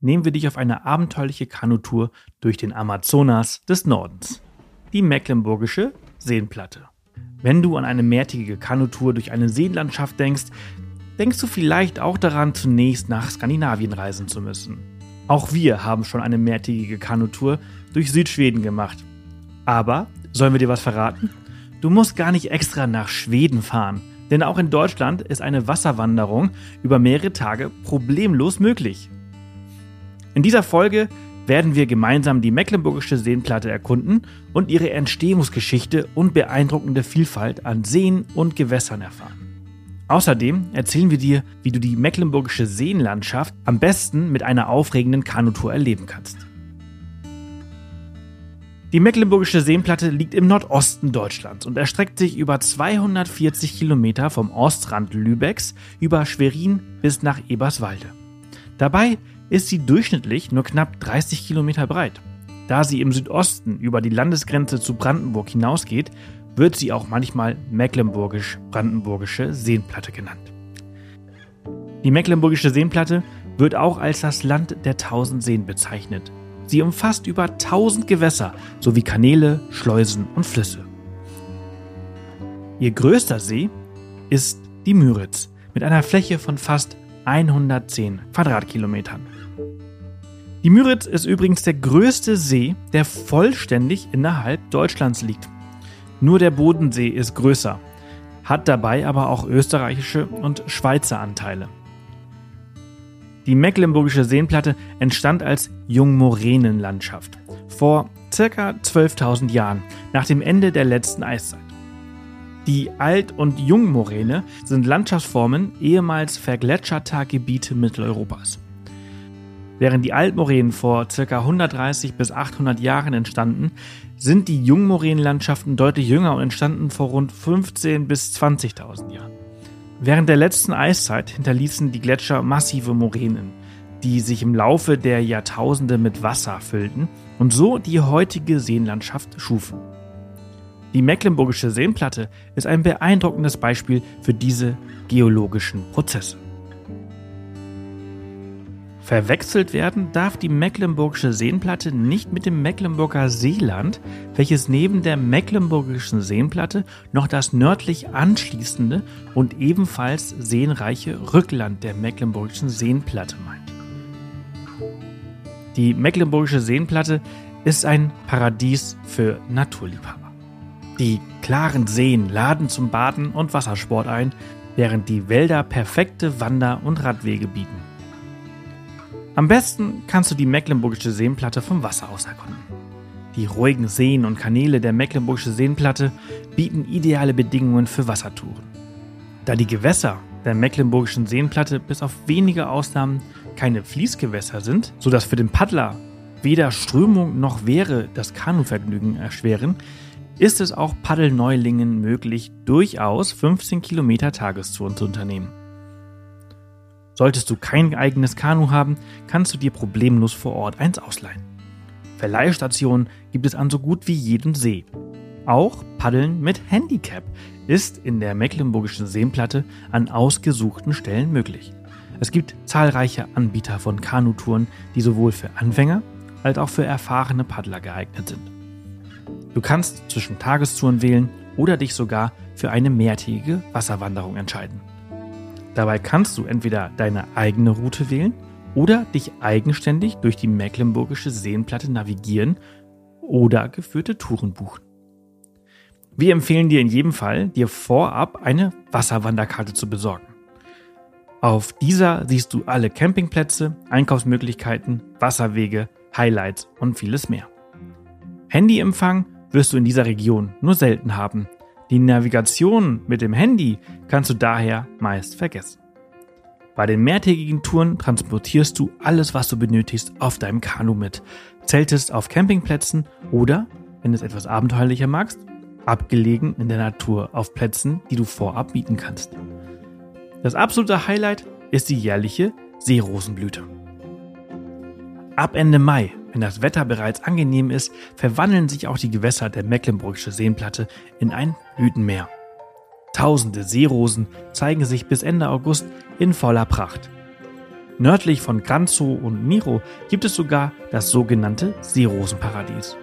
nehmen wir dich auf eine abenteuerliche Kanutour durch den Amazonas des Nordens, die Mecklenburgische Seenplatte. Wenn du an eine mehrtägige Kanutour durch eine Seenlandschaft denkst, denkst du vielleicht auch daran, zunächst nach Skandinavien reisen zu müssen. Auch wir haben schon eine mehrtägige Kanutour durch Südschweden gemacht. Aber, sollen wir dir was verraten? Du musst gar nicht extra nach Schweden fahren, denn auch in Deutschland ist eine Wasserwanderung über mehrere Tage problemlos möglich. In dieser Folge werden wir gemeinsam die Mecklenburgische Seenplatte erkunden und ihre Entstehungsgeschichte und beeindruckende Vielfalt an Seen und Gewässern erfahren. Außerdem erzählen wir dir, wie du die Mecklenburgische Seenlandschaft am besten mit einer aufregenden Kanutour erleben kannst. Die Mecklenburgische Seenplatte liegt im Nordosten Deutschlands und erstreckt sich über 240 Kilometer vom Ostrand Lübecks über Schwerin bis nach Eberswalde. Dabei ist sie durchschnittlich nur knapp 30 Kilometer breit. Da sie im Südosten über die Landesgrenze zu Brandenburg hinausgeht, wird sie auch manchmal Mecklenburgisch-Brandenburgische Seenplatte genannt. Die Mecklenburgische Seenplatte wird auch als das Land der tausend Seen bezeichnet. Sie umfasst über 1000 Gewässer sowie Kanäle, Schleusen und Flüsse. Ihr größter See ist die Müritz mit einer Fläche von fast 110 Quadratkilometern. Die Müritz ist übrigens der größte See, der vollständig innerhalb Deutschlands liegt. Nur der Bodensee ist größer, hat dabei aber auch österreichische und Schweizer Anteile. Die Mecklenburgische Seenplatte entstand als Jungmoränenlandschaft vor ca. 12.000 Jahren nach dem Ende der letzten Eiszeit. Die Alt- und Jungmoräne sind Landschaftsformen ehemals vergletscherter Gebiete Mitteleuropas. Während die Altmoränen vor ca. 130 bis 800 Jahren entstanden, sind die Jungmoränenlandschaften deutlich jünger und entstanden vor rund 15 bis 20.000 Jahren. Während der letzten Eiszeit hinterließen die Gletscher massive Moränen, die sich im Laufe der Jahrtausende mit Wasser füllten und so die heutige Seenlandschaft schufen. Die Mecklenburgische Seenplatte ist ein beeindruckendes Beispiel für diese geologischen Prozesse. Verwechselt werden darf die Mecklenburgische Seenplatte nicht mit dem Mecklenburger Seeland, welches neben der Mecklenburgischen Seenplatte noch das nördlich anschließende und ebenfalls seenreiche Rückland der Mecklenburgischen Seenplatte meint. Die Mecklenburgische Seenplatte ist ein Paradies für Naturliebhaber. Die klaren Seen laden zum Baden und Wassersport ein, während die Wälder perfekte Wander- und Radwege bieten. Am besten kannst du die Mecklenburgische Seenplatte vom Wasser aus erkunden. Die ruhigen Seen und Kanäle der Mecklenburgische Seenplatte bieten ideale Bedingungen für Wassertouren. Da die Gewässer der Mecklenburgischen Seenplatte bis auf wenige Ausnahmen keine Fließgewässer sind, sodass für den Paddler weder Strömung noch Wehre das Kanuvergnügen erschweren, ist es auch Paddelneulingen möglich, durchaus 15 Kilometer Tagestouren zu unternehmen. Solltest du kein eigenes Kanu haben, kannst du dir problemlos vor Ort eins ausleihen. Verleihstationen gibt es an so gut wie jedem See. Auch Paddeln mit Handicap ist in der Mecklenburgischen Seenplatte an ausgesuchten Stellen möglich. Es gibt zahlreiche Anbieter von Kanutouren, die sowohl für Anfänger als auch für erfahrene Paddler geeignet sind. Du kannst zwischen Tagestouren wählen oder dich sogar für eine mehrtägige Wasserwanderung entscheiden. Dabei kannst du entweder deine eigene Route wählen oder dich eigenständig durch die Mecklenburgische Seenplatte navigieren oder geführte Touren buchen. Wir empfehlen dir in jedem Fall, dir vorab eine Wasserwanderkarte zu besorgen. Auf dieser siehst du alle Campingplätze, Einkaufsmöglichkeiten, Wasserwege, Highlights und vieles mehr. Handyempfang wirst du in dieser Region nur selten haben. Die Navigation mit dem Handy kannst du daher meist vergessen. Bei den mehrtägigen Touren transportierst du alles, was du benötigst, auf deinem Kanu mit, zeltest auf Campingplätzen oder, wenn du es etwas abenteuerlicher magst, abgelegen in der Natur auf Plätzen, die du vorab bieten kannst. Das absolute Highlight ist die jährliche Seerosenblüte. Ab Ende Mai, wenn das Wetter bereits angenehm ist, verwandeln sich auch die Gewässer der Mecklenburgische Seenplatte in ein Blütenmeer. Tausende Seerosen zeigen sich bis Ende August in voller Pracht. Nördlich von Granzow und Miro gibt es sogar das sogenannte Seerosenparadies.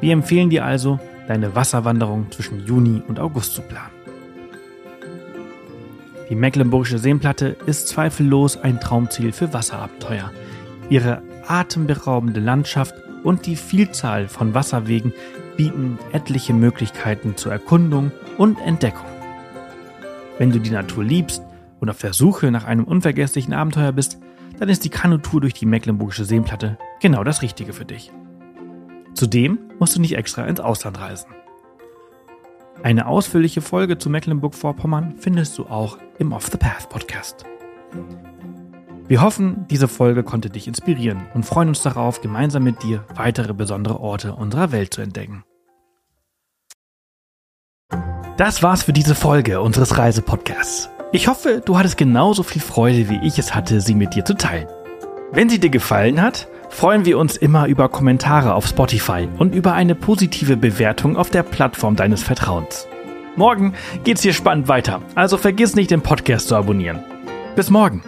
Wir empfehlen dir also, deine Wasserwanderung zwischen Juni und August zu planen. Die Mecklenburgische Seenplatte ist zweifellos ein Traumziel für Wasserabenteuer. Ihre atemberaubende Landschaft und die Vielzahl von Wasserwegen bieten etliche Möglichkeiten zur Erkundung und Entdeckung. Wenn du die Natur liebst und auf der Suche nach einem unvergesslichen Abenteuer bist, dann ist die Kanutour durch die Mecklenburgische Seenplatte genau das Richtige für dich. Zudem musst du nicht extra ins Ausland reisen. Eine ausführliche Folge zu Mecklenburg-Vorpommern findest du auch im Off the Path Podcast. Wir hoffen, diese Folge konnte dich inspirieren und freuen uns darauf, gemeinsam mit dir weitere besondere Orte unserer Welt zu entdecken. Das war's für diese Folge unseres Reisepodcasts. Ich hoffe, du hattest genauso viel Freude, wie ich es hatte, sie mit dir zu teilen. Wenn sie dir gefallen hat, freuen wir uns immer über Kommentare auf Spotify und über eine positive Bewertung auf der Plattform deines Vertrauens. Morgen geht's hier spannend weiter, also vergiss nicht, den Podcast zu abonnieren. Bis morgen!